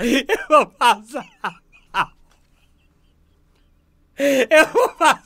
Eu vou passar. Eu vou passar.